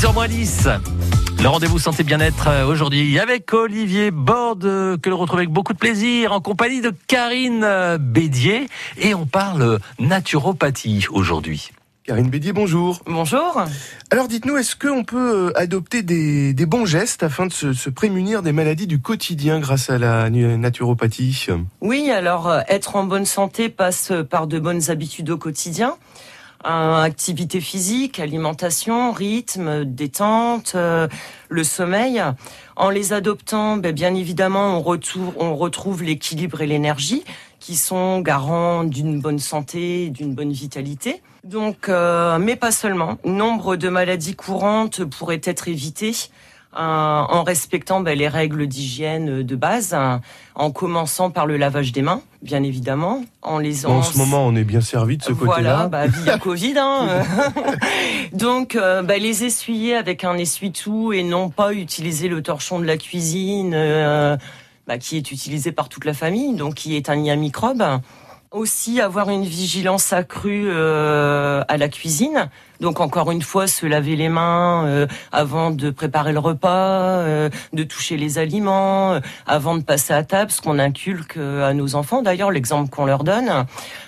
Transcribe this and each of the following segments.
6h10. Le rendez-vous santé bien-être euh, aujourd'hui avec Olivier Borde euh, que l'on retrouve avec beaucoup de plaisir en compagnie de Karine euh, Bédier et on parle naturopathie aujourd'hui. Karine Bédier, bonjour. Bonjour. Alors dites-nous, est-ce qu'on peut adopter des, des, bons gestes afin de se, se, prémunir des maladies du quotidien grâce à la naturopathie? Oui, alors être en bonne santé passe par de bonnes habitudes au quotidien. Euh, activité physique, alimentation, rythme, détente, euh, le sommeil. En les adoptant, ben, bien évidemment, on retrouve, on retrouve l'équilibre et l'énergie qui sont garants d'une bonne santé, d'une bonne vitalité. Donc, euh, mais pas seulement. Nombre de maladies courantes pourraient être évitées en respectant ben, les règles d'hygiène de base, hein, en commençant par le lavage des mains, bien évidemment. En les en ce moment, on est bien servi de ce côté-là. Voilà, bah, via Covid. Hein. Donc, euh, bah, les essuyer avec un essuie-tout et non pas utiliser le torchon de la cuisine, euh, bah, qui est utilisé par toute la famille, donc qui est un nid à microbes. Aussi avoir une vigilance accrue euh, à la cuisine. Donc encore une fois, se laver les mains euh, avant de préparer le repas, euh, de toucher les aliments, euh, avant de passer à table, ce qu'on inculque euh, à nos enfants. D'ailleurs, l'exemple qu'on leur donne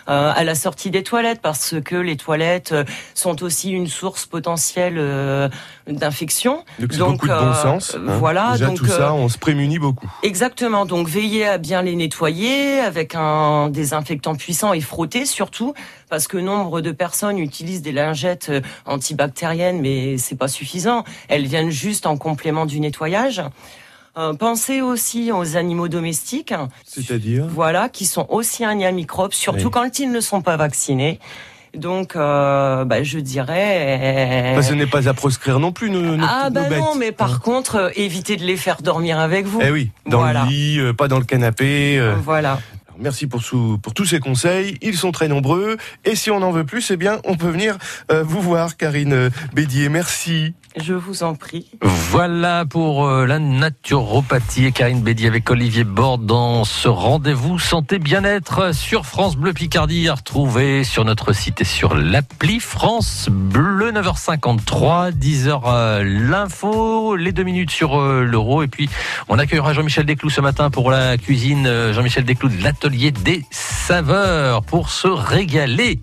euh, à la sortie des toilettes, parce que les toilettes sont aussi une source potentielle d'infection. Donc, donc beaucoup de bon sens. Hein. Voilà. Déjà donc tout ça, on se prémunit beaucoup. Exactement. Donc veillez à bien les nettoyer avec un désinfectant puissant et frotter surtout parce que nombre de personnes utilisent des lingettes antibactériennes, mais c'est pas suffisant. Elles viennent juste en complément du nettoyage. Euh, pensez aussi aux animaux domestiques. C'est-à-dire Voilà, qui sont aussi un à microbes, surtout oui. quand ils ne sont pas vaccinés. Donc, euh, bah, je dirais. Bah, ce n'est pas à proscrire non plus nos, nos Ah bah nos non, mais par Hein. contre, euh, évitez de les faire dormir avec vous. Eh oui, dans Voilà. le lit, euh, pas dans le canapé. euh. Voilà. Merci pour, tous ces conseils. Ils sont très nombreux. Et si on en veut plus, eh bien, on peut venir euh, vous voir, Karine euh, Bédier. Merci. Je vous en prie. Voilà pour euh, la naturopathie et Karine Bédier avec Olivier Borde dans ce rendez-vous santé bien-être sur France Bleu Picardie à retrouver sur notre site et sur l'appli France Bleu 9h53 10h euh, l'info les deux minutes sur euh, l'euro et puis on accueillera Jean-Michel Desclous ce matin pour la cuisine euh, Jean-Michel Desclous de l'atelier des saveurs pour se régaler